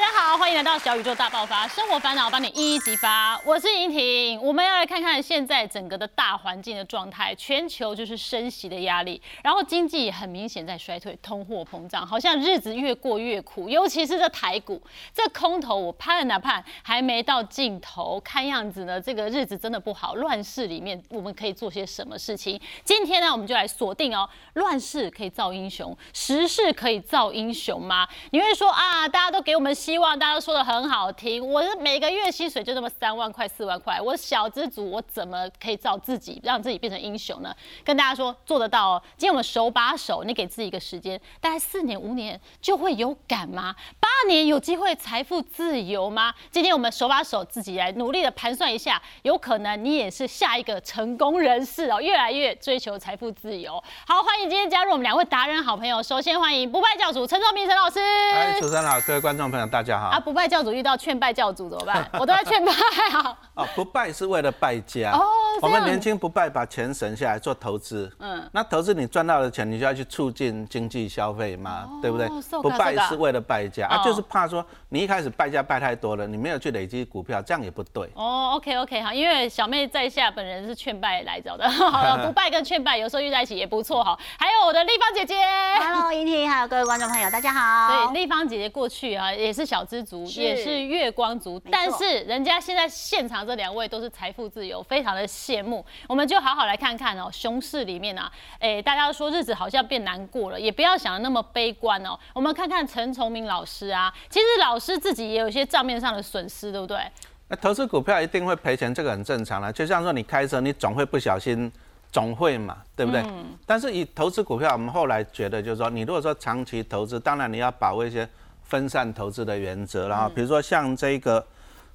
大家好，欢迎来到小宇宙大爆发，生活烦恼帮你一一激发。我是莹婷，我们要来看看现在整个的大环境的状态，全球就是升息的压力，然后经济很明显在衰退，通货膨胀，好像日子越过越苦，尤其是这台股，这空头我盼啊盼，还没到尽头，看样子呢，这个日子真的不好。乱世里面我们可以做些什么事情？今天呢，我们就来锁定哦，乱世可以造英雄，时势可以造英雄吗？你会说啊，大家都给我们希望，大家都说的很好听。我是每个月薪水就那么三万块、四万块，我小资族，我怎么可以造自己，让自己变成英雄呢？跟大家说做得到哦。今天我们手把手，你给自己一个时间，大概四年、五年就会有感吗？八年有机会财富自由吗？今天我们手把手自己来努力的盘算一下，有可能你也是下一个成功人士哦，越来越追求财富自由。好，欢迎今天加入我们两位达人好朋友。首先欢迎不败教主陈忠明陈老师。哎，主持人好，各位观众朋友，大家好。啊，不败教主遇到劝败教主怎么办？我都在劝败啊。哦，不败是为了败家。哦，我们这样年轻不败，把钱省下来做投资。嗯那投资你赚到的钱，你就要去促进经济消费嘛，对不对哦そうか？不败そうか是为了败家啊，哦就是怕说你一开始败家败太多了，你没有去累积股票，这样也不对。哦，OK OK，好，因为小妹在下本人是劝败来着的，好了，不败跟劝败有时候遇在一起也不错哈。还有我的丽芳姐姐。 Hello，莹婷，还有各位观众朋友，大家所好以。丽芳姐姐过去啊也是 小资族，也是月光族，但是人家现在现场这两位都是财富自由，非常的羡慕。我们就好好来看看哦，熊市里面啊，哎，大家都说日子好像变难过了，也不要想的那么悲观哦。我们看看陈崇明老师啊，其实老师自己也有一些账面上的损失，对不对？那投资股票一定会赔钱，这个很正常啦。就像说你开车，你总会不小心，总会嘛，对不对？嗯但是以投资股票，我们后来觉得就是说，你如果说长期投资，当然你要把握一些分散投资的原则，然后比如说像这个。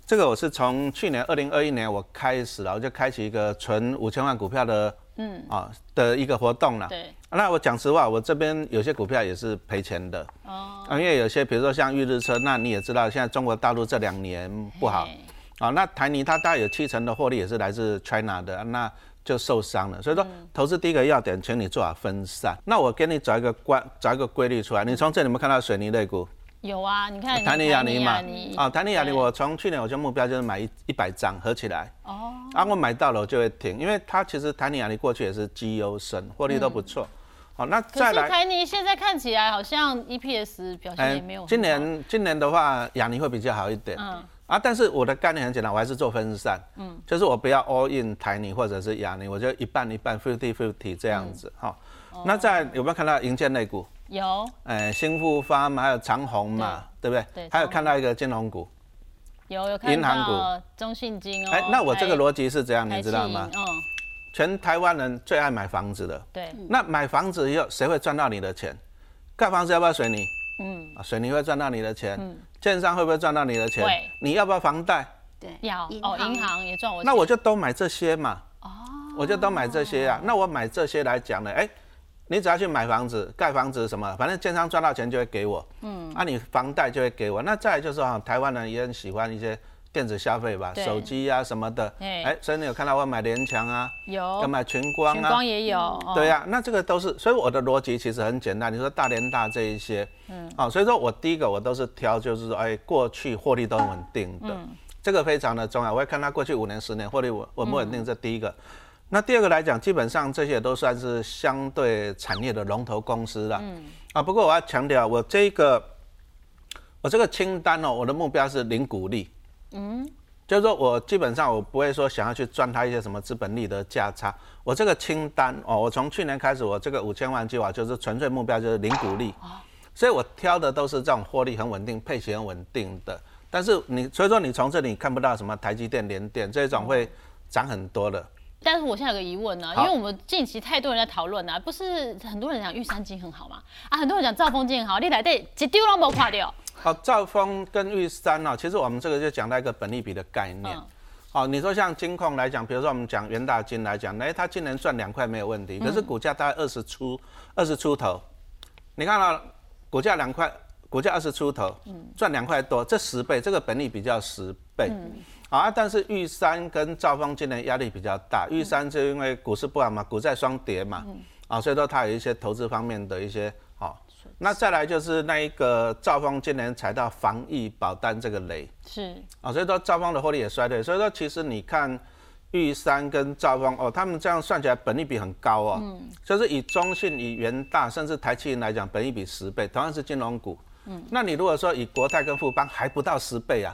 这个我是从去年二零二一年我开始然后就开启一个存五千万股票的，嗯啊的一个活动了。对，那我讲实话，我这边有些股票也是赔钱的，哦，啊，因为有些比如说像预日车，那你也知道，现在中国大陆这两年不好，啊，那台泥它大概有七成的获利也是来自 China 的，那就受伤了。所以说，投资第一个要点，请你做好分散。那我给你找一个关，找一个规律出来。你从这里面看到水泥类股，有啊，你看台尼亚尼嘛尼，啊，台泥亚泥，对。我从去年我就目标就是买一一百张合起来，哦，啊，我买到了我就会停，因为它其实台尼亚尼过去也是绩优生，获利都不错。好，那可是再来。台泥现在看起来好像 EPS 表现也没有今年今年的话，亚尼会比较好一点。嗯。啊，但是我的概念很简单，我还是做分散。嗯，就是我不要 all in 台泥或者是亚尼，我就一半一半 fifty fifty 这样子哈、那在有没有看到银建类股？有哎，新复发嘛，还有长虹嘛，对不对？对还有看到一个金融股。有有看银行股中信金哦。哎、那我这个台逻辑是怎样，你知道吗？嗯，全台湾人最爱买房子的，对，那买房子以后谁会赚到你的钱？盖房子要不要水泥？嗯，啊，水泥会赚到你的钱。建商会不会赚到你的钱会？你要不要房贷？对，要哦，银行也赚我钱。那我就都买这些嘛。哦，我就都买这些啊。那我买这些来讲呢，哎、你只要去买房子、盖房子什么，反正建商赚到钱就会给我，嗯，啊，你房贷就会给我。那再来就是哈、台湾人也很喜欢一些电子消费吧，手机啊什么的，哎哎、所以你有看到我买联强啊，有。要买群光啊。群光，也有，哦。对呀、那这个都是，所以我的逻辑其实很简单。你说大连大这一些，嗯，啊、所以说我第一个我都是挑，就是说，哎，过去获利都很稳定的，这个非常的重要。我会看它过去五年、十年获利稳稳不稳定，这第一个。那第二个来讲，基本上这些都算是相对产业的龙头公司了，嗯，啊，不过我要强调，我这个我这个清单哦，我的目标是零股利，嗯，就是说我基本上我不会说想要去赚它一些什么资本利的价差。我这个清单哦，我从去年开始，我这个五千万计划就是纯粹目标就是零股利，所以我挑的都是这种获利很稳定、配息很稳定的。但是你所以说你从这里看不到什么台积电、联电这种会涨很多的。但是我现在有个疑问呢、因好为我们近期太多人在讨论啊，不是很多人讲玉山金很好嘛？啊，很多人讲兆丰金很好，你来对一丢都没垮掉。好，兆丰跟玉山哦，其实我们这个就讲到一个本利比的概念。嗯好，你说像金控来讲，比如说我们讲元大金来讲，哎，它今年赚两块没有问题，可是股价大概二十出二十出头，你看到股价两块，股价二十出头，赚两块多，这十倍，这个本利比较十倍。好啊，但是玉山跟兆丰今年压力比较大，玉山就因为股市不好嘛，股债双跌嘛，啊，所以说它有一些投资方面的一些好、那再来就是那一个兆丰今年踩到防疫保单这个雷。是。啊，所以说兆丰的获利也衰退。所以说其实你看玉山跟兆丰哦，他们这样算起来本利比很高哦，嗯，就是以中信、以元大甚至台积银来讲，本益比十倍，同样是金融股，嗯，那你如果说以国泰跟富邦还不到十倍啊，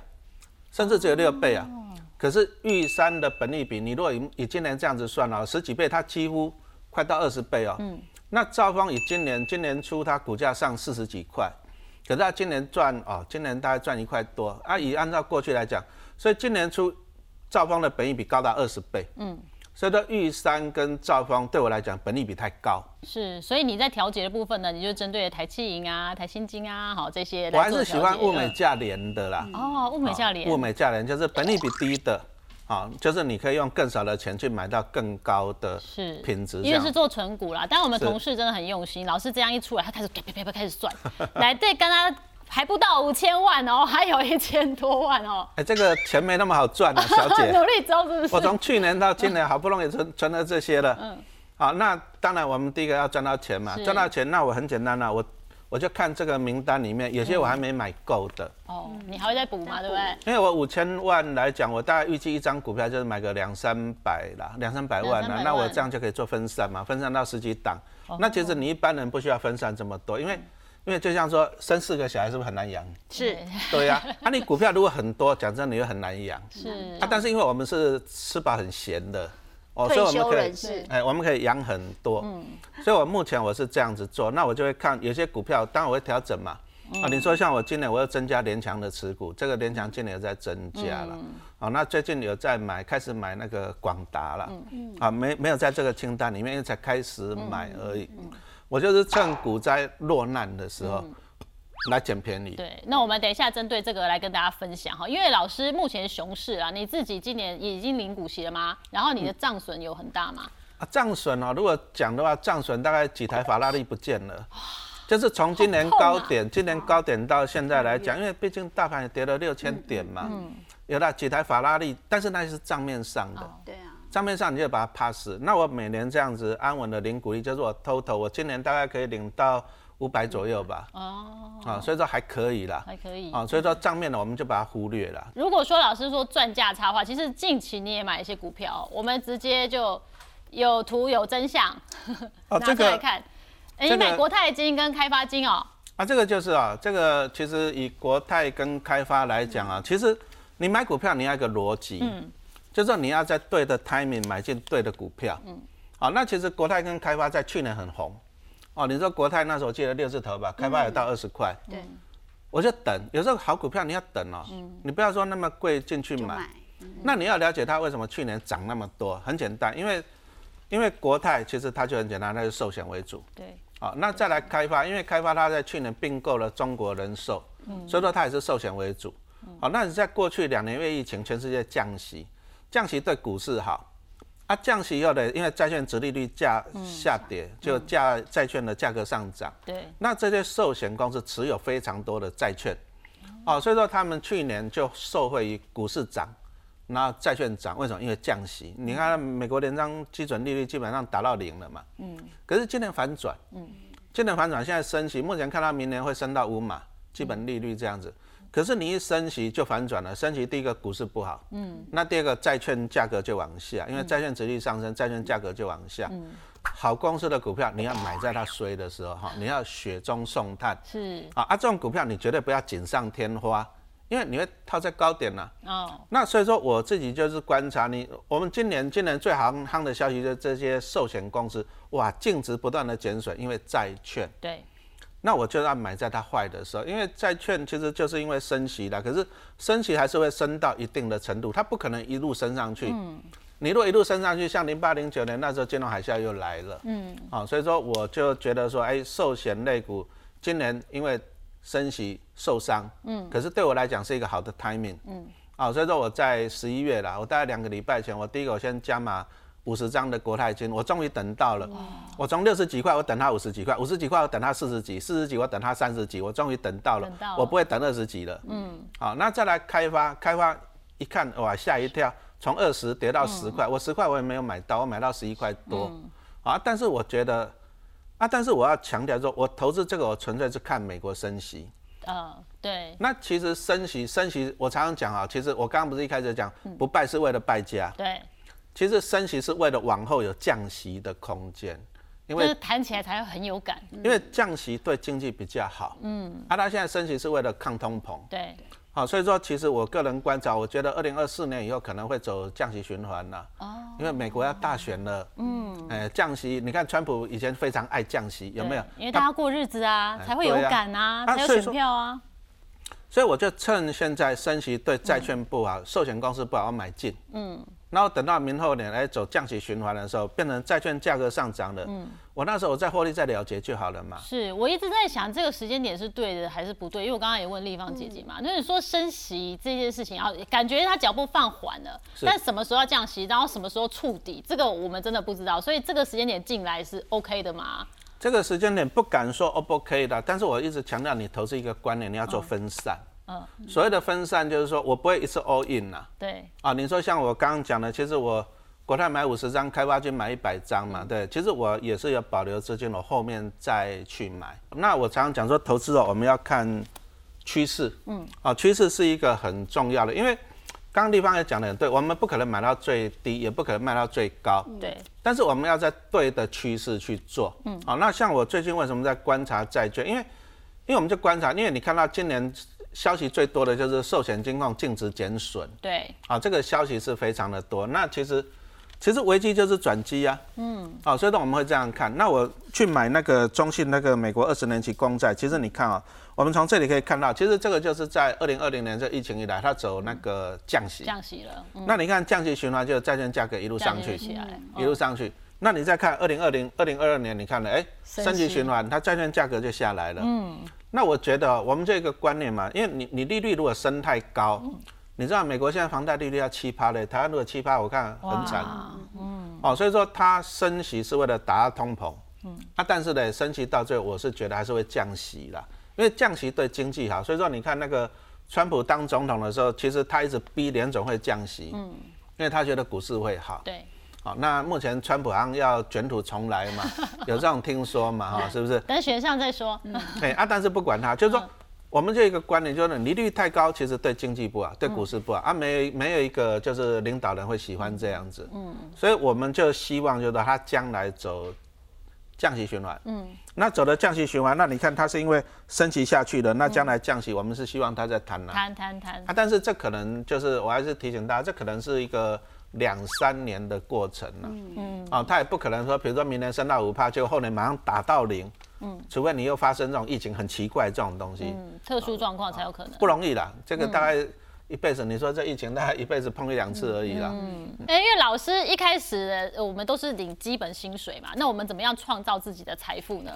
甚至只有六倍啊，可是玉山的本益比，你如果以以今年这样子算啊，十几倍，它几乎快到二十倍哦，嗯。那兆丰以今年今年初它股价上四十几块，可是它今年赚哦，今年大概赚一块多啊。以按照过去来讲，所以今年初兆丰的本益比高达二十倍，嗯，所以说玉山跟兆丰对我来讲本利比太高。是，所以你在调节的部分呢，你就针对台气银啊、台新金啊，好这些。我还是喜欢物美价廉的啦。哦，物美价廉。物美价廉就是本利比低的。啊，就是你可以用更少的钱去买到更高的品质，因为是做纯股啦。但我们同事真的很用心，老师这样一出来，他开始啪啪啪啪开始算，来对，刚刚还不到五千万哦，还有一千多万哦。哎，这个钱没那么好赚啊，小姐。努力中是不是？我从去年到今年好不容易存存了这些了。嗯。好，那当然我们第一个要赚到钱嘛，赚到钱，那我很简单了，我。我就看这个名单里面，有些我还没买够的。哦，你还会再补吗？对不对？因为我五千万来讲，我大概预计一张股票就是买个两三百啦，两三百万啦。那我这样就可以做分散嘛，分散到十几档。那其实你一般人不需要分散这么多，因为因为就像说生四个小孩是不是很难养？是。对呀，那你股票如果很多，讲真，你又很难养。是。啊，但是因为我们是吃饱很闲的。哦，所以我们可以，哎，我们可以养很多，嗯，所以我目前我是这样子做，那我就会看有些股票，当然我会调整嘛，啊，你说像我今年我要增加联强的持股，这个联强今年有在增加了，啊，那最近有在买，开始买那个广达了，嗯。啊，没没有在这个清单里面，因为才开始买而已，我就是趁股灾落难的时候。来捡便宜。对，那我们等一下针对这个来跟大家分享哈，因为老师目前熊市啊，你自己今年已经领股息了吗？然后你的账损有很大吗？啊，账损啊，如果讲的话，账损大概几台法拉利不见了，就是从今年高点，今年高点到现在来讲，因为毕竟大盘也跌了六千点嘛，嗯，有了几台法拉利，但是那是账面上的，对啊，账面上你就把它 pass，那我每年这样子安稳的领股利，就是我 total，我今年大概可以领到。五百左右吧，哦，啊，所以说还可以啦，还可以啊，所以说账面呢，我们就把它忽略了。如果说老师说赚价差的话，其实近期你也买一些股票，我们直接就有图有真相，拿出来看。哎，你买国泰金跟开发金哦。啊，这个就是啊，这个其实以国泰跟开发来讲啊，其实你买股票你要一个逻辑，嗯，就是你要在对的 timing 买进对的股票，嗯，好，那其实国泰跟开发在去年很红。哦，你说国泰那时候借了六字头吧，开发有到二十块，对，我就等。有时候好股票你要等哦，你不要说那么贵进去买，那你要了解它为什么去年涨那么多，很简单，因为因为国泰其实它就很简单，它是寿险为主，对，好，那再来开发，因为开发它在去年并购了中国人寿，所以说它也是寿险为主，好，那你在过去两年因为疫情，全世界降息，降息对股市好。啊降息以后呢，因为债券殖利率价下跌，就价债券的价格上涨。对。那这些寿险公司持有非常多的债券，哦，所以说他们去年就受惠于股市涨，那债券涨，为什么？因为降息。你看美国联邦基准利率基本上达到零了嘛。嗯。可是今年反转。嗯。今年反转，现在升息，目前看到明年会升到五码基本利率这样子。可是你一升息就反转了，升息第一个股市不好，嗯，那第二个债券价格就往下，因为债券值率上升，债券价格就往下。嗯，好公司的股票你要买在它衰的时候哈，你要雪中送炭。是啊，啊这种股票你绝对不要锦上添花，因为你会套在高点了。哦，那所以说我自己就是观察你，我们今年今年最行夯的消息就是这些寿险公司哇净值不断的减损，因为债券。对。那我就要买在它坏的时候，因为债券其实就是因为升息的，可是升息还是会升到一定的程度，它不可能一路升上去。嗯。你如果一路升上去，像零八零九年那时候金融海啸又来了。嗯。啊，所以说我就觉得说，哎，寿险类股今年因为升息受伤。嗯。可是对我来讲是一个好的 timing。嗯。啊，所以说我在十一月啦，我大概两个礼拜前，我第一个我先加码。五十张的国泰金，我终于等到了。我从六十几块，我等它五十几块；五十几块，我等它四十几；四十几，我等它三十几。我终于等到了，我不会等二十几了。嗯，好，那再来开发，开发一看，哇，吓一跳，从二十跌到十块。我十块我也没有买到，我买到十一块多。啊，但是我觉得，啊，但是我要强调说，我投资这个我纯粹是看美国升息。嗯，对，那其实升息升息，我常常讲啊，其实我刚刚不是一开始讲不败是为了败家，对，其实升息是为了往后有降息的空间，因为就是弹起来才会很有感。因为降息对经济比较好，嗯，啊，它现在升息是为了抗通膨，对，好，所以说其实我个人观察，我觉得二零二四年以后可能会走降息循环了，哦，因为美国要大选了，嗯，哎，降息，你看川普以前非常爱降息，有没有？因为大家过日子啊，才会有感啊，才有选票啊。所以我就趁现在升息对债券不好，寿险公司不好，我买进。嗯，然后等到明后年来走降息循环的时候，变成债券价格上涨了。嗯，我那时候我再获利再了结就好了嘛。是我一直在想这个时间点是对的还是不对，因为我刚刚也问立方姐姐嘛，那你说升息这件事情，要感觉它脚步放缓了，但什么时候要降息，然后什么时候触底，这个我们真的不知道。所以这个时间点进来是 OK 的吗？这个时间点不敢说 O 不 OK 的，但是我一直强调你投资一个观念，你要做分散。嗯，所谓的分散就是说我不会一次 all in 呐。对。啊，你说像我刚刚讲的，其实我国泰买五十张，开发金买一百张嘛，对。其实我也是有保留资金，我后面再去买。那我常常讲说，投资哦，我们要看趋势。嗯。啊，趋势是一个很重要的，因为刚刚地方也讲的很对，我们不可能买到最低，也不可能卖到最高。对。但是我们要在对的趋势去做。嗯。好，那像我最近为什么在观察债券？因为，因为我们就观察，因为你看到今年。消息最多的就是寿险金控净值减损，对，啊，这个消息是非常的多。那其实，其实危机就是转机啊，嗯，啊，所以呢我们会这样看。那我去买那个中信那个美国二十年期公债，其实你看啊，我们从这里可以看到，其实这个就是在二零二零年这疫情以来，它走那个降息，降息了。那你看降息循环，就是债券价格一路上去，一路上去。那你再看二零二零、二零二二年，你看了，哎，升级循环，它债券价格就下来了，嗯。那我觉得我们这个观念嘛，因为你你利率如果升太高，你知道美国现在房贷利率要七趴嘞，台湾如果七趴，我看很惨，嗯，哦，所以说它升息是为了打压通膨，嗯，啊，但是呢，升息到最后，我是觉得还是会降息啦，因为降息对经济好，所以说你看那个川普当总统的时候，其实他一直逼联总会降息，嗯，因为他觉得股市会好，对。好，那目前川普好像要卷土重来嘛，有这种听说嘛，哈，是不是？等选上再说。对啊，但是不管他，就是说，我们就一个观点就是，利率太高，其实对经济不好，对股市不好啊。没没有一个就是领导人会喜欢这样子。嗯。所以我们就希望就是他将来走降息循环。嗯。那走的降息循环，那你看它是因为升息下去的，那将来降息，我们是希望它在谈了。谈谈谈。啊，但是这可能就是我还是提醒大家，这可能是一个。两三年的过程了，嗯，啊，它也不可能说，比如说明年升到五帕，就后年马上打到零，嗯，除非你又发生这种疫情很奇怪这种东西，嗯，特殊状况才有可能，不容易啦，这个大概一辈子，你说这疫情大概一辈子碰一两次而已啦，嗯，哎，因为老师一开始我们都是领基本薪水嘛，那我们怎么样创造自己的财富呢？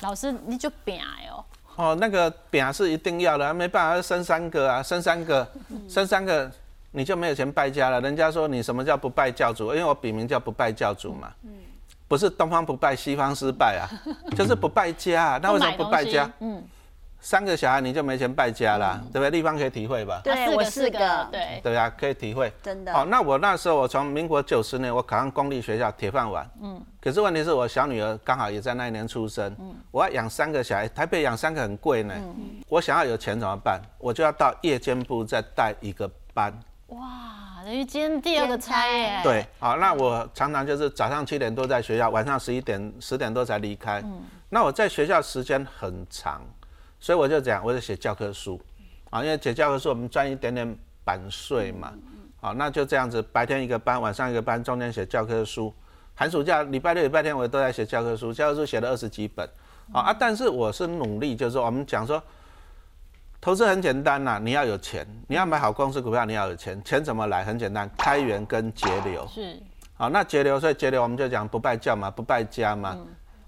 老师你就扁哦，哦，那个扁是一定要的，没办法生三个啊，生三个，生三个。你就没有钱败家了。人家说你什么叫不败教主？因为我笔名叫不败教主嘛。嗯。不是东方不败西方失败啊，就是不败家。啊那为什么不败家？嗯。三个小孩你就没钱败家了，对不对？立方可以体会吧？对，我四个。对。对啊，可以体会。真的。好，那我那时候我从民国九十年我考上公立学校铁饭碗。嗯。可是问题是我小女儿刚好也在那一年出生。嗯。我要养三个小孩，台北养三个很贵呢。嗯。我想要有钱怎么办？我就要到夜间部再带一个班。哇，等于今天第二个差耶。对，好，那我常常就是早上七点多在学校，晚上十一点、十点多才离开。嗯，那我在学校时间很长，所以我就讲，我就写教科书，啊，因为写教科书我们赚一点点版税嘛。好，那就这样子，白天一个班，晚上一个班，中间写教科书。寒暑假礼拜六、礼拜天我都在写教科书，教科书写了二十几本。啊啊，但是我是努力，就是说我们讲说。投资很简单呐，你要有钱，你要买好公司股票，你要有钱。钱怎么来？很简单，开源跟节流。是。好，那节流，所以节流我们就讲不败教嘛，不败家嘛。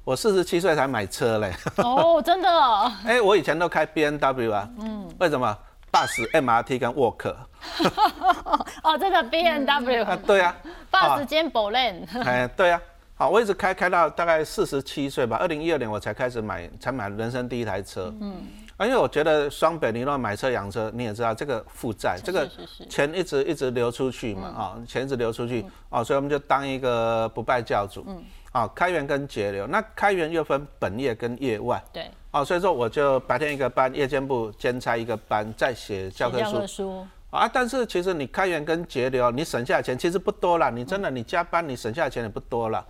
我四十七岁才买车嘞。哦，真的。哎，我以前都开 B N W 啊。嗯。为什么？Bus、M R T 跟 Walk。哦，这个 B N W。啊，对啊。Bus 兼 b o l e n 哎，对啊。好，我一直开开到大概四十七岁吧。二零一二年我才开始买，才买人生第一台车。嗯。因为我觉得双北你如果买车养车，你也知道这个负债，这个钱一直一直流出去嘛，啊，钱一直流出去，哦，所以我们就当一个不败教主，嗯，啊，开源跟节流，那开源又分本业跟业外，对，哦，所以说我就白天一个班，夜间部兼差一个班，再写教科书，啊，但是其实你开源跟节流，你省下的钱其实不多了，你真的你加班你省下的钱也不多了，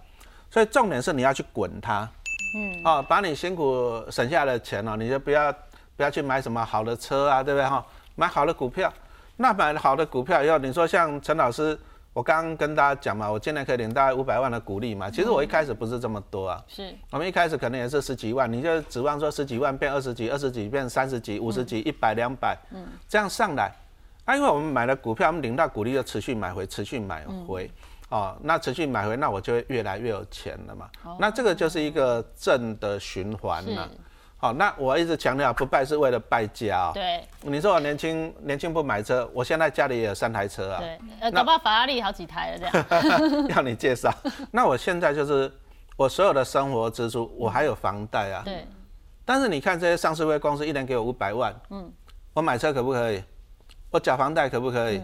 所以重点是你要去滚它，嗯，啊，把你辛苦省下的钱哦，你就不要。不要去买什么好的车啊，对不对？哈？买好的股票，那买好的股票以后，你说像陈老师，我刚刚跟大家讲嘛，我今年可以领大概五百万的股利嘛。其实我一开始不是这么多啊，是。我们一开始可能也是十几万，你就指望说十几万变二十几，二十几变三十几、五十几、一百、两百，嗯，这样上来。啊，因为我们买了股票，我们领到股利就持续买回，持续买回，哦，那持续买回，那我就会越来越有钱了嘛。那这个就是一个正的循环了。好，那我一直强调不败是为了败家啊。对，你说我年轻年轻不买车，我现在家里也有三台车啊。对，呃，搞不好法拉利好几台了这样。要你介绍？那我现在就是我所有的生活支出，我还有房贷啊。对。但是你看这些上市公司一年给我五百万，嗯，我买车可不可以？我缴房贷可不可以？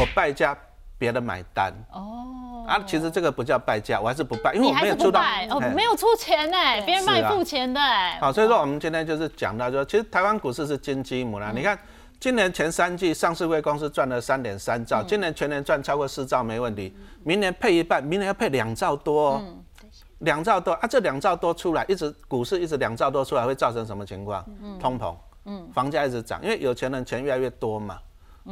我败家，别人买单。哦。啊，其实这个不叫败家，我还是不败，因为我没有出到，哦，没有出钱呢，别人帮你付钱的。好，所以说我们今天就是讲到，说其实台湾股市是金鸡母啦。你看，今年前三季上市公司赚了三点三兆，今年全年赚超过四兆没问题，明年配一半，明年要配两兆多，两兆多啊，这两兆多出来，一直股市一直两兆多出来，会造成什么情况？通膨，嗯，房价一直涨，因为有钱人钱越来越多嘛。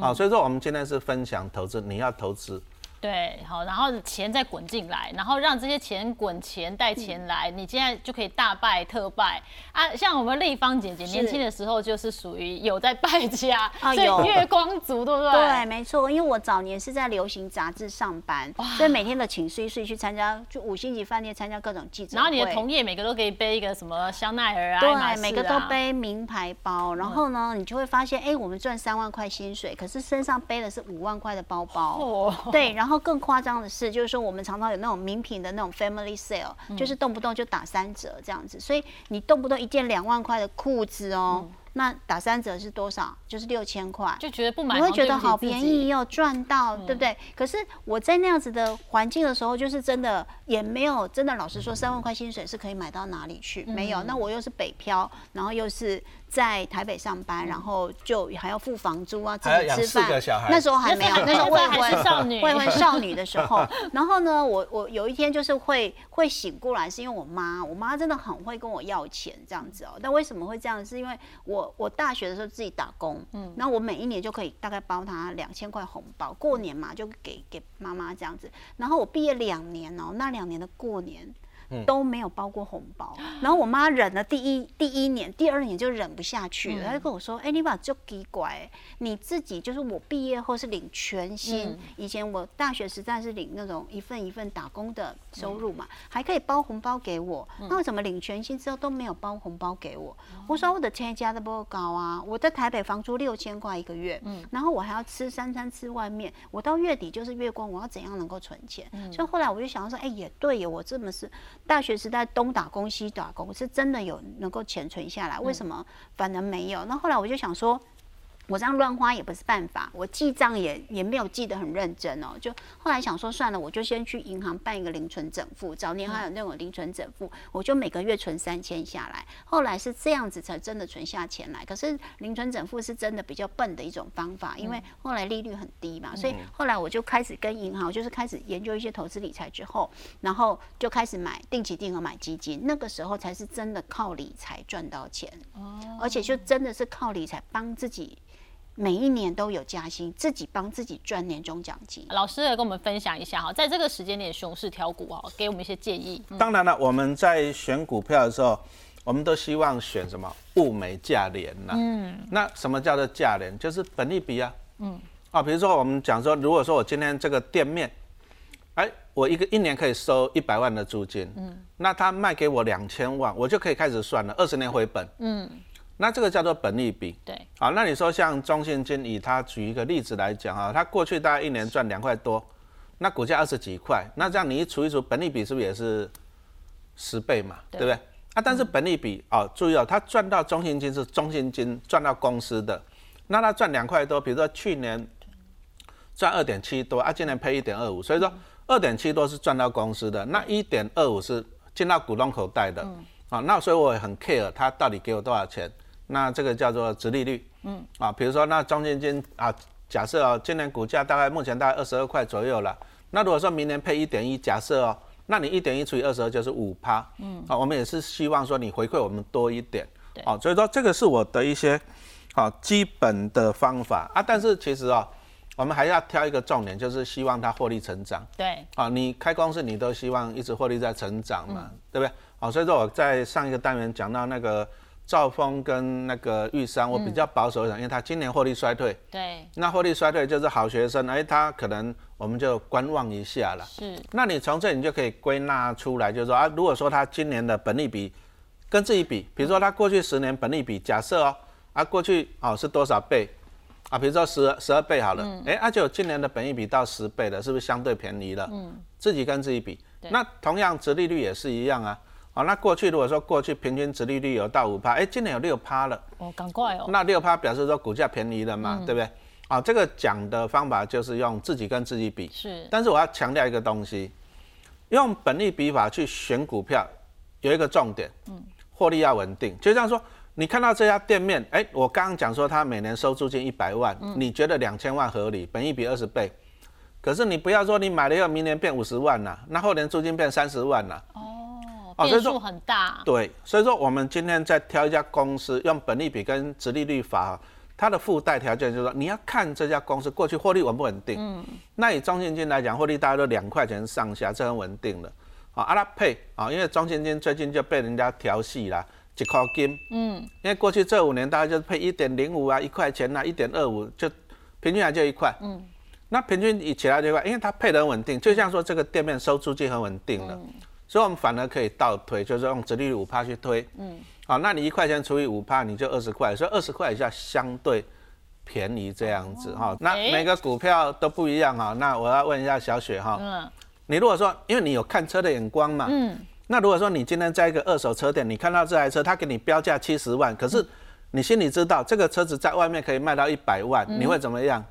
好，所以说我们今天是分享投资，你要投资。对，好，然后钱再滚进来，然后让这些钱滚钱带钱来，你现在就可以大败特败啊！像我们立方姐姐年轻的时候就是属于有在败家，所以月光族，对不对？对，没错，因为我早年是在流行杂志上班，所以每天的请睡睡去参加，就五星级饭店参加各种记者然后你的同业每个都可以背一个什么香奈儿啊，对，每个都背名牌包，然后呢，你就会发现，哎，我们赚三万块薪水，可是身上背的是五万块的包包，对，然后。更夸张的是，就是说我们常常有那种名品的那种 family sale，就是动不动就打三折这样子，所以你动不动一件两万块的裤子哦。那打三折是多少？就是六千块，就觉得不买，你会觉得好便宜又赚到，对不对？可是我在那样子的环境的时候，就是真的也没有真的，老实说，三万块薪水是可以买到哪里去？没有。那我又是北漂，然后又是在台北上班，然后就还要付房租啊，自己吃饭。那时候还没有，那时候未婚少女，未婚少女的时候。然后呢，我我有一天就是会会醒过来，是因为我妈，我妈真的很会跟我要钱这样子哦。但为什么会这样？是因为我。我大学的时候自己打工，嗯，然后我每一年就可以大概包她两千块红包，过年嘛就给给妈妈这样子。然后我毕业两年哦，那两年的过年。都没有包过红包，然后我妈忍了第一第一年，第二年就忍不下去了，她就跟我说：“哎，你把就给拐，你自己就是我毕业后是领全薪，以前我大学时代是领那种一份一份打工的收入嘛，还可以包红包给我，那为什么领全薪之后都没有包红包给我？我说我的钱加都不够高啊，我在台北房租六千块一个月，然后我还要吃三餐吃外面，我到月底就是月光，我要怎样能够存钱？所以后来我就想说，哎，也对耶，我这么是。大学时代东打工西打工，是真的有能够钱存下来，为什么反而没有？那后来我就想说。我这样乱花也不是办法，我记账也也没有记得很认真哦。就后来想说算了，我就先去银行办一个零存整付。早年还有那种零存整付，我就每个月存三千下来。后来是这样子才真的存下钱来。可是零存整付是真的比较笨的一种方法，因为后来利率很低嘛，所以后来我就开始跟银行，就是开始研究一些投资理财之后，然后就开始买定期定额买基金。那个时候才是真的靠理财赚到钱，而且就真的是靠理财帮自己。每一年都有加薪，自己帮自己赚年终奖金。老师来跟我们分享一下哈，在这个时间点熊市挑股哈，给我们一些建议。当然了，我们在选股票的时候，我们都希望选什么物美价廉呐。嗯。那什么叫做价廉？就是本利比啊。嗯。啊，比如说我们讲说，如果说我今天这个店面，哎，我一个一年可以收一百万的租金，嗯，那他卖给我两千万，我就可以开始算了，二十年回本。嗯。那这个叫做本利比，对，好，那你说像中信金，以它举一个例子来讲啊，它过去大概一年赚两块多，那股价二十几块，那这样你一除一除，本利比是不是也是十倍嘛，对。不对？啊，但是本利比哦，注意哦，它赚到中信金是中信金赚到公司的，那它赚两块多，比如说去年赚二点七多，啊，今年赔一点二五，所以说二点七多是赚到公司的，那一点二五是进到股东口袋的，啊，那所以我也很 care 他到底给我多少钱，那这个叫做直利率，嗯，啊，比如说那中间金啊，假设哦，今年股价大概目前大概二十二块左右了，那如果说明年配一点一，假设哦，那你一点一除以二十二就是五趴，嗯，啊，我们也是希望说你回馈我们多一点，对，啊，所以说这个是我的一些好基本的方法。啊，但是其实哦。我们还要挑一个重点，就是希望它获利成长。对，啊，你开公司你都希望一直获利在成长嘛，对不对？好，所以说我在上一个单元讲到那个兆丰跟那个玉山，我比较保守一点，因为他今年获利衰退。对，那获利衰退就是好学生，哎，他可能我们就观望一下了。是，那你从这你就可以归纳出来，就是说啊，如果说他今年的本利比跟自己比，比如说他过去十年本利比，假设哦，啊过去哦是多少倍？啊，比如说十十二倍好了，哎，阿九今年的本益比到十倍了，是不是相对便宜了？嗯，自己跟自己比，那同样殖利率也是一样啊。好，那过去如果说过去平均值利率有到五趴，哎，今年有六趴了。哦，赶快哦。那六趴表示说股价便宜了嘛，对不对？啊，这个讲的方法就是用自己跟自己比。是。但是我要强调一个东西，用本利比法去选股票有一个重点，嗯，获利要稳定，就像说。你看到这家店面，哎，我刚刚讲说它每年收租金一百万，你觉得两千万合理？本一比二十倍，可是你不要说你买了以后明年变五十万了，那后年租金变三十万了。哦，变数很大。对，所以说我们今天在挑一家公司，用本利比跟直利率法，它的附带条件就是说你要看这家公司过去获利稳不稳定。嗯。那以中信金来讲，获利大概都两块钱上下，这很稳定的。啊，阿拉配啊，因为中信金最近就被人家调戏了。一块金，嗯，因为过去这五年大概就是配一点零五啊，一块钱啊，一点二五，就平均来就一块，嗯，那平均以起来这块，因为它配的很稳定，就像说这个店面收租金很稳定了，所以我们反而可以倒推，就是用直利率五趴去推，嗯，好，那你一块钱除以五趴，你就二十块，所以二十块以下相对便宜这样子哈，那每个股票都不一样哈，那我要问一下小雪哈，嗯，你如果说因为你有看车的眼光嘛，嗯。那如果说你今天在一个二手车店，你看到这台车，他给你标价七十万，可是你心里知道这个车子在外面可以卖到一百万，你会怎么样？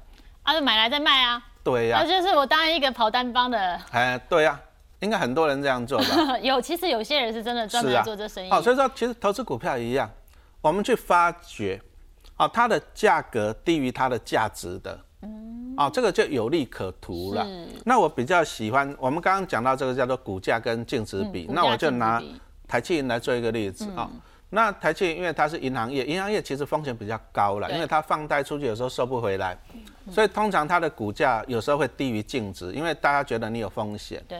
啊，就买来再卖啊。对呀。那就是我当一个跑单帮的。哎，对呀，应该很多人这样做吧？有，其实有些人是真的专门做这生意。好，所以说其实投资股票一样，我们去发掘，哦，它的价格低于它的价值的。嗯，哦，这个就有利可图了。那我比较喜欢，我们刚刚讲到这个叫做股价跟净值比，那我就拿台积银来做一个例子啊。那台气因为它是银行业，银行业其实风险比较高了，因为它放贷出去有时候收不回来，所以通常它的股价有时候会低于净值，因为大家觉得你有风险。对。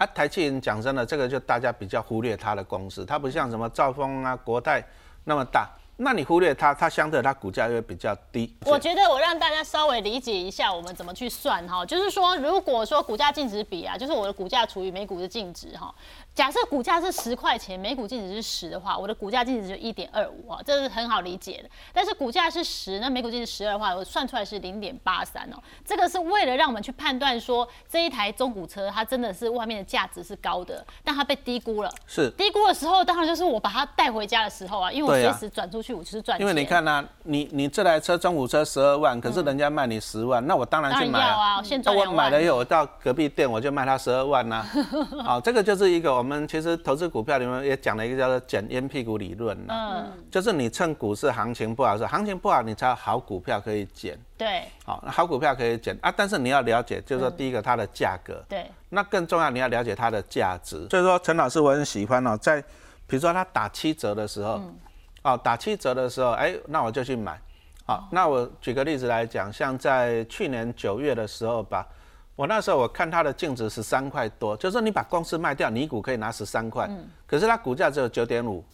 啊，台气人讲真的，这个就大家比较忽略它的公司，它不像什么兆丰啊、国泰那么大。那你忽略它，它相对它股价会比较低。我觉得我让大家稍微理解一下，我们怎么去算哈，就是说，如果说股价净值比啊，就是我的股价除以每股的净值哈。假设股价是十块钱，每股净值是十的话，我的股价净值就一点二五啊，这是很好理解的。但是股价是十，那每股净值十二的话，我算出来是零点八三哦。这个是为了让我们去判断说这一台中古车它真的是外面的价值是高的，但它被低估了。是低估的时候，当然就是我把它带回家的时候啊，因为我随时转出去，我就是赚钱。因为你看呢，你你这台车中古车十二万，可是人家卖你十万，那我当然去买啊。那我买了以后，我到隔壁店我就卖他十二万呐。好，这个就是一个我们其实投资。股票里面也讲了一个叫做“捡烟屁股理论”嗯，就是你趁股市行情不好时，行情不好，你才有好股票可以捡。对，好，好股票可以捡啊，但是你要了解，就是说第一个它的价格，对，那更重要你要了解它的价值。所以说，陈老师我很喜欢哦，在比如说它打七折的时候，哦，打七折的时候，哎，那我就去买。好，那我举个例子来讲，像在去年九月的时候吧。我那时候我看它的净值十三块多，就是说你把公司卖掉，你股可以拿十三块，可是它股价只有九点五，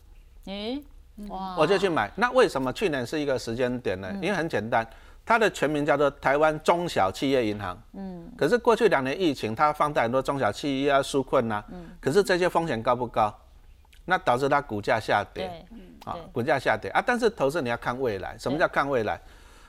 诶，哇，我就去买。那为什么去年是一个时间点呢？因为很简单，它的全名叫做台湾中小企业银行，嗯，可是过去两年疫情，它放贷很多中小企业啊纾困呐，嗯，可是这些风险高不高？那导致它股价下跌，啊，股价下跌啊。但是投资你要看未来，什么叫看未来？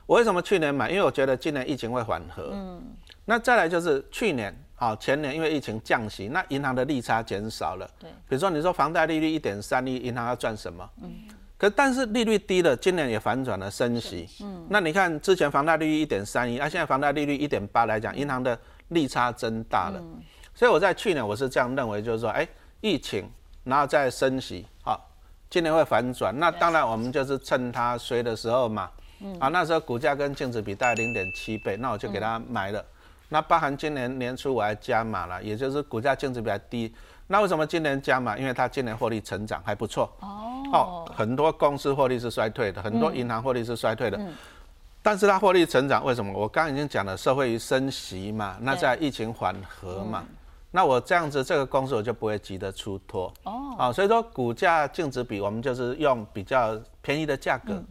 我为什么去年买？因为我觉得今年疫情会缓和，嗯。那再来就是去年啊，前年因为疫情降息，那银行的利差减少了。对，比如说你说房贷利率一点三一，银行要赚什么？嗯。可但是利率低了，今年也反转了升息。嗯。那你看之前房贷利率一点三一，那现在房贷利率一点八来讲，银行的利差增大了。嗯。所以我在去年我是这样认为，就是说，哎，疫情然后再升息，好，今年会反转。那当然我们就是趁它衰的时候嘛。嗯。啊，那时候股价跟净值比大概零点七倍，那我就给它买了。那包含今年年初我还加码了，也就是股价净值比较低。那为什么今年加码？因为它今年获利成长还不错。哦。很多公司获利是衰退的，很多银行获利是衰退的。嗯。但是它获利成长，为什么？我刚刚已经讲了，社会于升息嘛，那在疫情缓和嘛，那我这样子这个公司我就不会急着出脱。哦。啊，所以说股价净值比，我们就是用比较便宜的价格。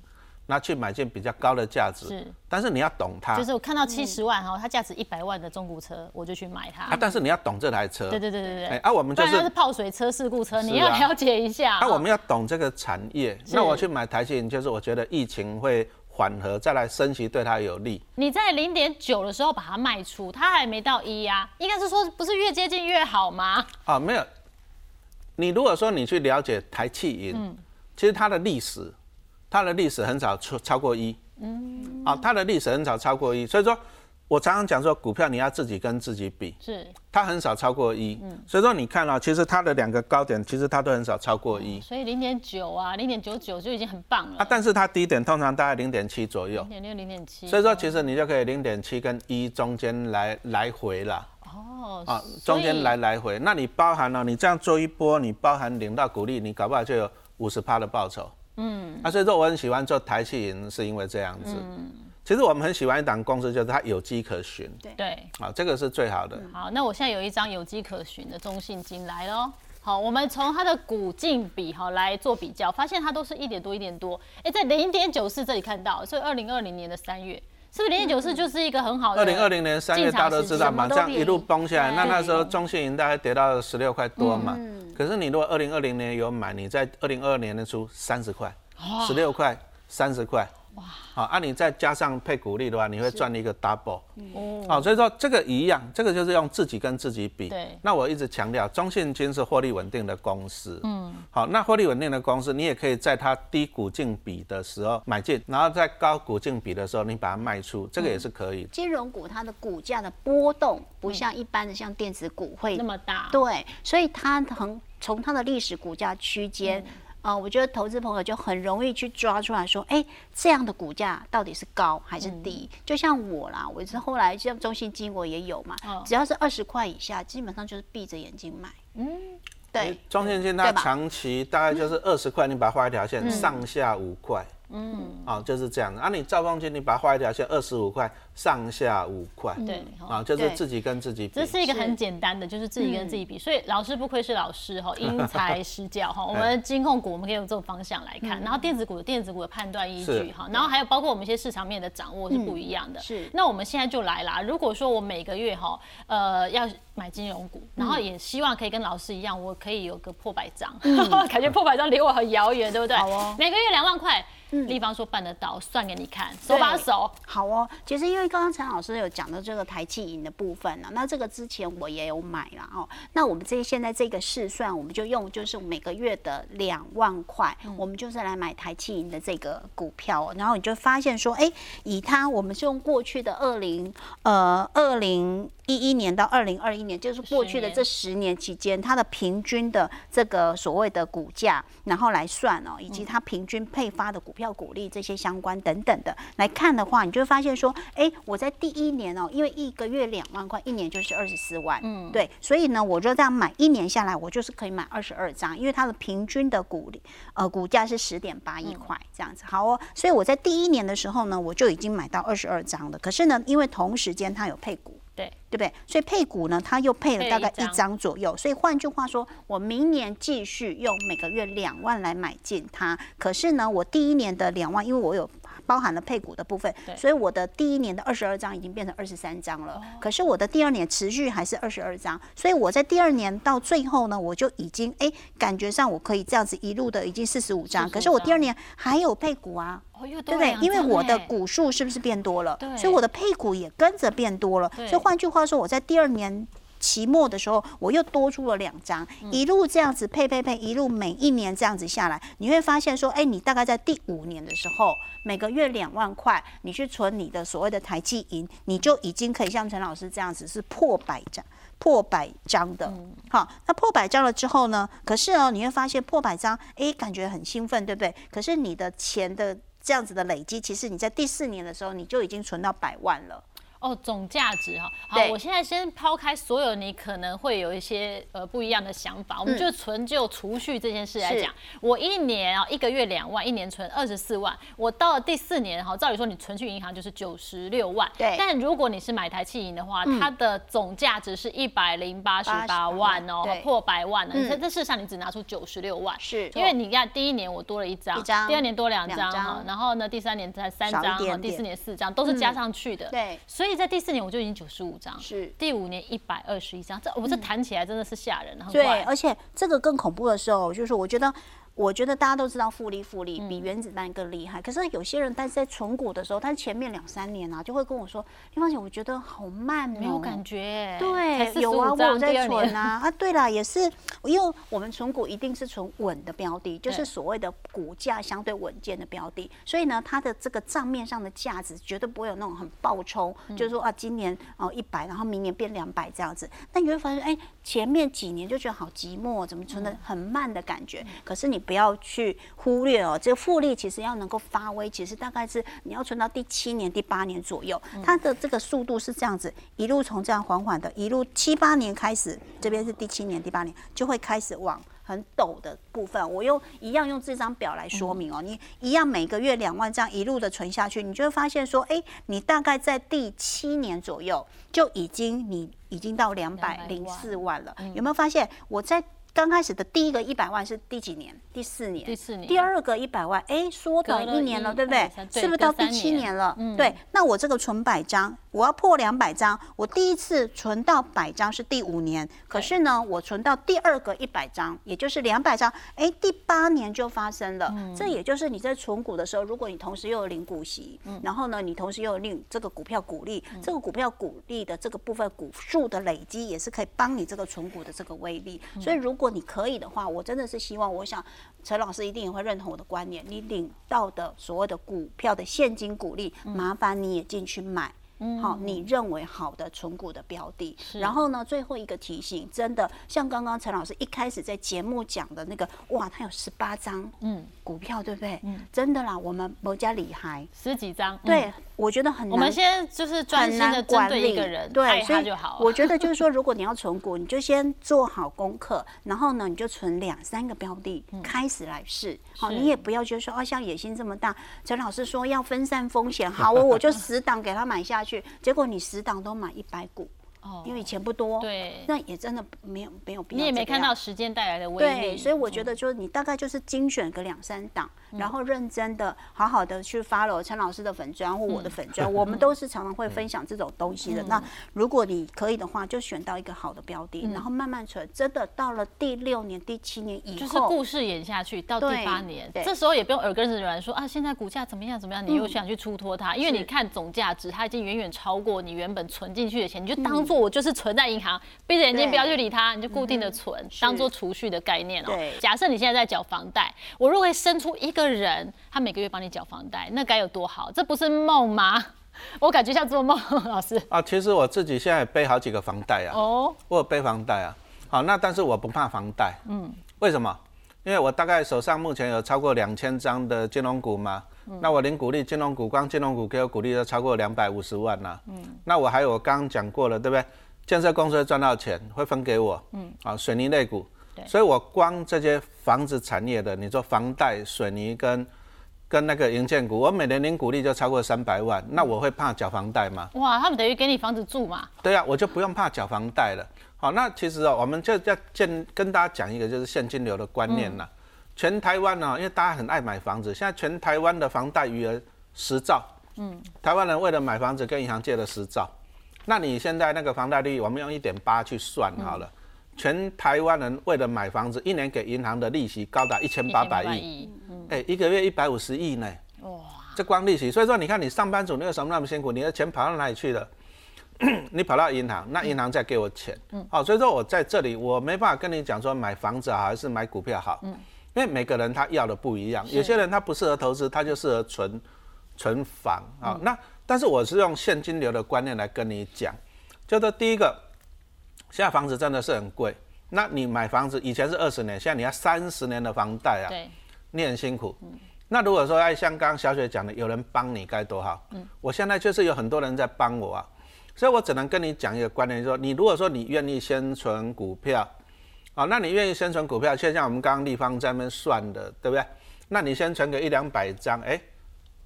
那去买件比较高的价值，是，但是你要懂它，就是我看到七十万哈，它价值一百万的中古车，我就去买它。啊，但是你要懂这台车，对对对对对。哎，啊，我们就是，是泡水车、事故车，你要了解一下。那我们要懂这个产业，那我去买台积电，就是我觉得疫情会缓和，再来升级对它有利。你在零点九的时候把它卖出，它还没到一呀，应该是说不是越接近越好吗？啊，没有。你如果说你去了解台气银，嗯，其实它的历史。它的历史很少超超过一，嗯，啊，它的历史很少超过一，所以说，我常常讲说，股票你要自己跟自己比，是，它很少超过一，嗯，所以说你看啊，其实它的两个高点，其实它都很少超过一，所以零点九啊，零点九九就已经很棒了，啊，但是它低点通常大概零点七左右，零点六、零点七，所以说其实你就可以零点七跟一中间来来回了，哦，啊，中间来来回，那你包含了你这样做一波，你包含领到股利，你搞不好就有五十趴的报酬。嗯，啊，所以说我很喜欢做台气银，是因为这样子。嗯，其实我们很喜欢一档公司，就是它有迹可循。对对，啊，这个是最好的。好，那我现在有一张有迹可循的中信金来喽。好，我们从它的股净比哈来做比较，发现它都是一点多一点多。哎，在零点九四这里看到，所以二零二零年的三月。是不是零点九四就是一个很好的？二零二零年三月大家都知道嘛，这样一路崩下来，那那时候中信银大概跌到十六块多嘛。嗯。可是你如果二零二零年有买，你在二零二二年的出三十块，十六块，三十块。哇，好，啊，你再加上配股利的话，你会赚一个 double，哦，好，所以说这个一样，这个就是用自己跟自己比。对，那我一直强调，中信金是获利稳定的公司。嗯，好，那获利稳定的公司，你也可以在它低股净比的时候买进，然后在高股净比的时候你把它卖出，这个也是可以。金融股它的股价的波动不像一般的像电子股会那么大，对，所以它从从它的历史股价区间。啊，我觉得投资朋友就很容易去抓出来说，哎，这样的股价到底是高还是低？就像我啦，我是后来像中信金我也有嘛，只要是二十块以下，基本上就是闭着眼睛买。嗯，对，中信金它长期大概就是二十块，你把它画一条线，上下五块。嗯，啊，就是这样的。啊，你兆丰金，你把它画一条线，二十五块，上下五块。对，啊，就是自己跟自己比。这是一个很简单的，就是自己跟自己比。所以老师不愧是老师哈，因材施教哈。我们金控股我们可以用这种方向来看，然后电子股的电子股的判断依据哈，然后还有包括我们一些市场面的掌握是不一样的。是。那我们现在就来啦。如果说我每个月哈，呃，要买金融股，然后也希望可以跟老师一样，我可以有个破百张，感觉破百张离我很遥远，对不对？好哦。每个月两万块。立方说办得到，算给你看，手把手。好哦，其实因为刚刚陈老师有讲到这个台气银的部分呢，那这个之前我也有买了哦。那我们这现在这个试算，我们就用就是每个月的两万块，我们就是来买台气银的这个股票，然后你就发现说，哎，以它我们是用过去的二零呃二零。一一年到二零二一年，就是过去的这十年期间，它的平均的这个所谓的股价，然后来算哦，以及它平均配发的股票股利这些相关等等的来看的话，你就会发现说，哎，我在第一年哦，因为一个月两万块，一年就是二十四万，嗯，对，所以呢，我就这样买一年下来，我就是可以买二十二张，因为它的平均的股利呃股价是十点八一块这样子，好哦，所以我在第一年的时候呢，我就已经买到二十二张了。可是呢，因为同时间它有配股。对，对不对？所以配股呢，它又配了大概一张左右。所以换句话说，我明年继续用每个月两万来买进它。可是呢，我第一年的两万，因为我有包含了配股的部分，所以我的第一年的二十二张已经变成二十三张了。可是我的第二年持续还是二十二张，所以我在第二年到最后呢，我就已经哎，感觉上我可以这样子一路的已经四十五张。可是我第二年还有配股啊。对不对？因为我的股数是不是变多了？所以我的配股也跟着变多了。所以换句话说，我在第二年。期末的时候我又多出了两张，一路这样子配配配，一路每一年这样子下来，你会发现说，哎，你大概在第五年的时候，每个月两万块，你去存你的所谓的台积银，你就已经可以像陈老师这样子是破百张。破百张的，好，那破百张了之后呢？可是哦，你会发现破百张，哎，感觉很兴奋，对不对？可是你的钱的这样子的累积，其实你在第四年的时候，你就已经存到百万了。哦，总价值哈，好，我现在先抛开所有你可能会有一些呃不一样的想法，我们就纯就储蓄这件事来讲，我一年啊一个月两万，一年存二十四万，我到了第四年哈，照理说你存去银行就是九十六万，对，但如果你是买台气银的话，它的总价值是一百零八十八万哦，破百万了，这这事实上你只拿出九十六万，是。因为你看第一年我多了一张，一张，第二年多两张哈，然后呢第三年才三张，第四年四张，都是加上去的，对，所以在第四年我就已经九十五张，是第五年一百二十一张，这我这谈起来真的是吓人，对，而且这个更恐怖的时候，就是我觉得。我觉得大家都知道复利，复利比原子弹更厉害。可是有些人，但是在存股的时候，他前面两三年啊，就会跟我说：“李芳姐，我觉得好慢，没有感觉。”对，有啊，我有在存啊。啊，对了，也是，因为我们存股一定是存稳的标的，就是所谓的股价相对稳健的标的。所以呢，它的这个账面上的价值绝对不会有那种很暴冲，就是说啊，今年哦一百，然后明年变两百这样子。但你会发现，哎，前面几年就觉得好寂寞，怎么存的很慢的感觉？可是你。不要去忽略哦，这个复利其实要能够发威，其实大概是你要存到第七年、第八年左右，它的这个速度是这样子，一路从这样缓缓的，一路七八年开始，这边是第七年、第八年就会开始往很陡的部分。我用一样用这张表来说明哦，你一样每个月两万这样一路的存下去，你就会发现说，哎，你大概在第七年左右就已经你已经到两百零四万了，有没有发现我在？刚开始的第一个一百万是第几年？第四年。第四年。第二个一百万，哎，缩短一年了，对不对？是不是到第七年了？对。那我这个存百张，我要破两百张，我第一次存到百张是第五年，可是呢，我存到第二个一百张，也就是两百张，哎，第八年就发生了。这也就是你在存股的时候，如果你同时又有领股息，然后呢，你同时又有领这个股票股利，这个股票股利的这个部分股数的累积，也是可以帮你这个存股的这个威力。所以如果你可以的话，我真的是希望，我想陈老师一定也会认同我的观念。你领到的所谓的股票的现金股利，麻烦你也进去买。好，你认为好的存股的标的。然后呢，最后一个提醒，真的像刚刚陈老师一开始在节目讲的那个，哇，他有十八张嗯股票，对不对？嗯，真的啦，我们某家厉害，十几张。对。我觉得很难，我们先就是专心的针对一个人，对，所以。我觉得就是说，如果你要存股，你就先做好功课，然后呢，你就存两三个标的开始来试。好，你也不要觉得说，哦，像野心这么大，陈老师说要分散风险，好，我我就十档给他买下去，结果你十档都买一百股。因为钱不多，对，那也真的没有没有必要。你也没看到时间带来的威力，对，所以我觉得就是你大概就是精选个两三档，然后认真的、好好的去 follow 陈老师的粉砖或我的粉砖，我们都是常常会分享这种东西的。那如果你可以的话，就选到一个好的标的，然后慢慢存。真的到了第六年、第七年以后，就是故事演下去到第八年，这时候也不用耳根子软说啊，现在股价怎么样怎么样，你又想去出脱它，因为你看总价值它已经远远超过你原本存进去的钱，你就当做。我就是存在银行，闭着眼睛不要去理它，你就固定的存，当做储蓄的概念哦。假设你现在在缴房贷，我如果生出一个人，他每个月帮你缴房贷，那该有多好？这不是梦吗？我感觉像做梦，老师。啊，其实我自己现在背好几个房贷啊。哦。我有背房贷啊。好，那但是我不怕房贷。嗯。为什么？因为我大概手上目前有超过两千张的金融股嘛。那我领股利，金融股光金融股给我股利都超过两百五十万了。嗯，那我还有我刚刚讲过了，对不对？建设公司会赚到钱，会分给我。嗯，啊，水泥类股。所以我光这些房子产业的，你说房贷、水泥跟跟那个营建股，我每年领股利就超过三百万，那我会怕缴房贷吗？哇，他们等于给你房子住嘛？对呀，我就不用怕缴房贷了。好，那其实哦，我们就要建跟大家讲一个就是现金流的观念了。全台湾呢，因为大家很爱买房子，现在全台湾的房贷余额十兆。嗯，台湾人为了买房子跟银行借了十兆。那你现在那个房贷利率，我们用一点八去算好了。全台湾人为了买房子，一年给银行的利息高达一千八百亿。嗯，哎，一个月一百五十亿呢。哇，这光利息。所以说，你看你上班族，你为什么那么辛苦？你的钱跑到哪里去了？你跑到银行，那银行再给我钱，嗯，好，所以说我在这里我没办法跟你讲说买房子好还是买股票好，嗯，因为每个人他要的不一样，有些人他不适合投资，他就适合存存房啊，那但是我是用现金流的观念来跟你讲，就说第一个，现在房子真的是很贵，那你买房子以前是二十年，现在你要三十年的房贷啊，对，你很辛苦，嗯。那如果说哎，像刚刚小雪讲的，有人帮你该多好。嗯，我现在就是有很多人在帮我啊，所以我只能跟你讲一个观念，就是说你如果说你愿意先存股票，啊，那你愿意先存股票，就像我们刚刚立方在那边算的，对不对？那你先存个一两百张，哎，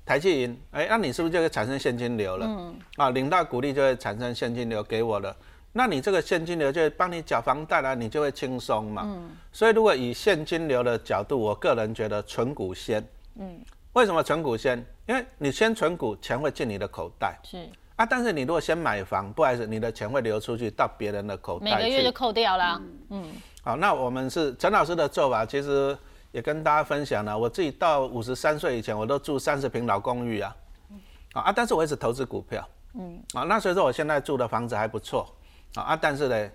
台积银，哎，那你是不是就会产生现金流了？嗯，啊，领到股利就会产生现金流给我了，那你这个现金流就会帮你缴房贷了，你就会轻松嘛。嗯，所以如果以现金流的角度，我个人觉得存股先。嗯，为什么存股先？因为你先存股，钱会进你的口袋。是啊，但是你如果先买房，不好意思，你的钱会流出去到别人的口袋。每个月就扣掉了。嗯，好，那我们是陈老师的做法，其实也跟大家分享了。我自己到五十三岁以前，我都住三十平老公寓啊。啊，但是我一直投资股票。嗯，啊，那所以说我现在住的房子还不错。啊，但是呢，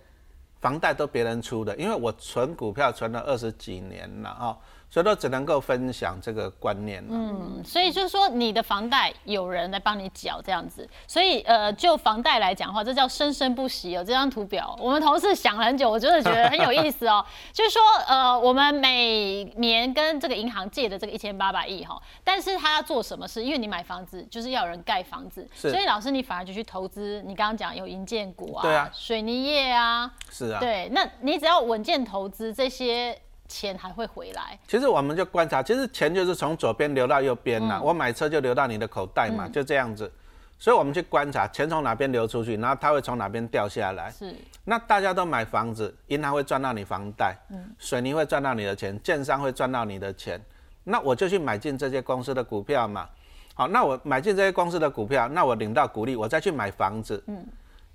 房贷都别人出的，因为我存股票存了二十几年了啊。所以都只能够分享这个观念嗯，所以就是说，你的房贷有人来帮你缴这样子。所以呃，就房贷来讲的话，这叫生生不息。哦这张图表，我们同事想了很久，我真的觉得很有意思哦。就是说，呃，我们每年跟这个银行借的这个一千八百亿哈，但是他要做什么事？因为你买房子就是要有人盖房子，所以老师你反而就去投资。你刚刚讲有银建股啊，对啊，水泥业啊，是啊，对，那你只要稳健投资这些。钱还会回来。其实我们就观察，其实钱就是从左边流到右边了。我买车就流到你的口袋嘛，就这样子。所以我们去观察钱从哪边流出去，然后它会从哪边掉下来。是。那大家都买房子，银行会赚到你房贷，嗯，水泥会赚到你的钱，建商会赚到你的钱。那我就去买进这些公司的股票嘛。好，那我买进这些公司的股票，那我领到股利，我再去买房子。嗯。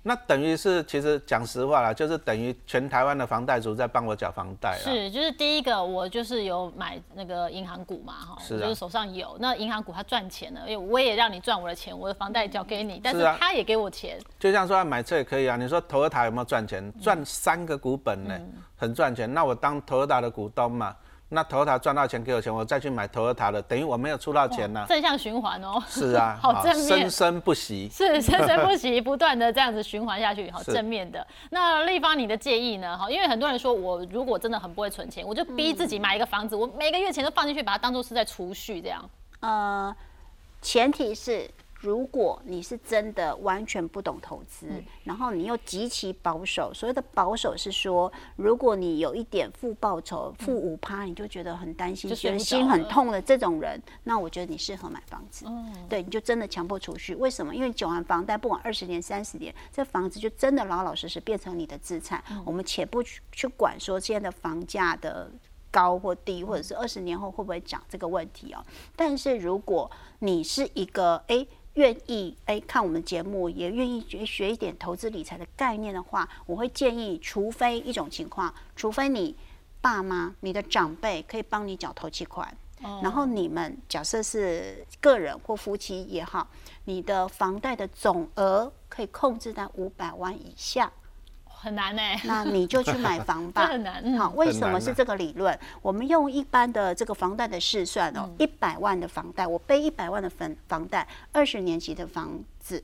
那等于是，其实讲实话啦，就是等于全台湾的房贷族在帮我缴房贷是，就是第一个，我就是有买那个银行股嘛，哈，就是手上有。那银行股它赚钱了，因为我也让你赚我的钱，我的房贷交给你，但是他也给我钱。就像说买车也可以啊，你说投资塔有没有赚钱？赚三个股本呢，很赚钱。那我当投资塔的股东嘛。那投塔赚到钱给我钱，我再去买投塔的，等于我没有出到钱呢。正向循环哦。是啊，好正面，生生不息。是生生不息，不断的这样子循环下去，好正面的。那立方你的建议呢？哈，因为很多人说我如果真的很不会存钱，我就逼自己买一个房子，我每个月钱都放进去，把它当做是在储蓄这样。呃，前提是。如果你是真的完全不懂投资，然后你又极其保守，所谓的保守是说，如果你有一点负报酬、负五趴，你就觉得很担心，觉得心很痛的这种人，那我觉得你适合买房子。对，你就真的强迫储蓄。为什么？因为缴完房贷，不管二十年、三十年，这房子就真的老老实实变成你的资产。我们且不去去管说现在的房价的高或低，或者是二十年后会不会涨这个问题哦。但是如果你是一个哎。愿意哎看我们节目，也愿意学学一点投资理财的概念的话，我会建议，除非一种情况，除非你爸妈、你的长辈可以帮你缴头期款，然后你们假设是个人或夫妻也好，你的房贷的总额可以控制在五百万以下。很难呢，那你就去买房吧。很难。好，为什么是这个理论？我们用一般的这个房贷的试算哦，一百万的房贷，我背一百万的房房贷，二十年期的房子。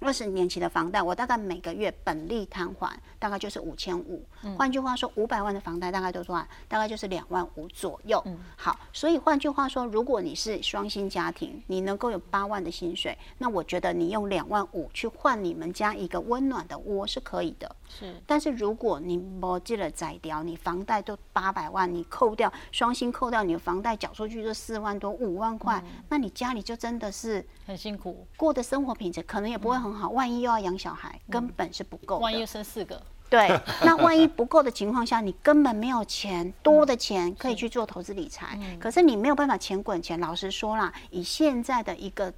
二十年期的房贷，我大概每个月本利摊还大概就是五千五。换句话说，五百万的房贷大概多少？大概就是两万五左右。好，所以换句话说，如果你是双薪家庭，你能够有八万的薪水，那我觉得你用两万五去换你们家一个温暖的窝是可以的。是。但是如果你没记了宰掉，你房贷都八百万，你扣掉双薪扣掉你的房贷缴出去就四万多五万块，那你家里就真的是很辛苦，过的生活品质可能也不会很。很好，万一又要养小孩，根本是不够。万一又生四个，对，那万一不够的情况下，你根本没有钱，多的钱可以去做投资理财。可是你没有办法钱滚钱。老实说啦，以现在的一个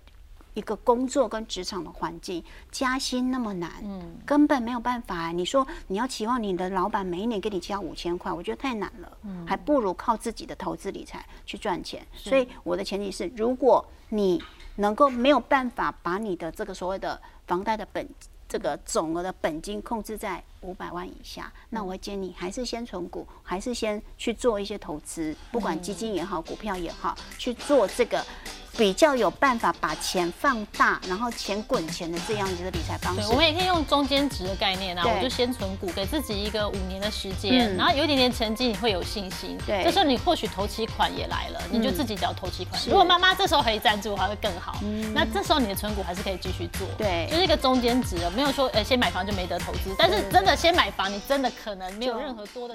一个工作跟职场的环境，加薪那么难，嗯，根本没有办法。你说你要期望你的老板每一年给你加五千块，我觉得太难了。嗯，还不如靠自己的投资理财去赚钱。所以我的前提是，如果你能够没有办法把你的这个所谓的房贷的本这个总额的本金控制在五百万以下，那我会建议你还是先存股，还是先去做一些投资，不管基金也好，股票也好，去做这个。比较有办法把钱放大，然后钱滚钱的这样子的理财方式。对，我们也可以用中间值的概念啊，我就先存股，给自己一个五年的时间，然后有一点点成绩，你会有信心。对，这时候你或许投期款也来了，你就自己只要投期款。如果妈妈这时候可以赞助，还会更好。嗯那这时候你的存股还是可以继续做。对，就是一个中间值，没有说呃先买房就没得投资，但是真的先买房，你真的可能没有任何多的。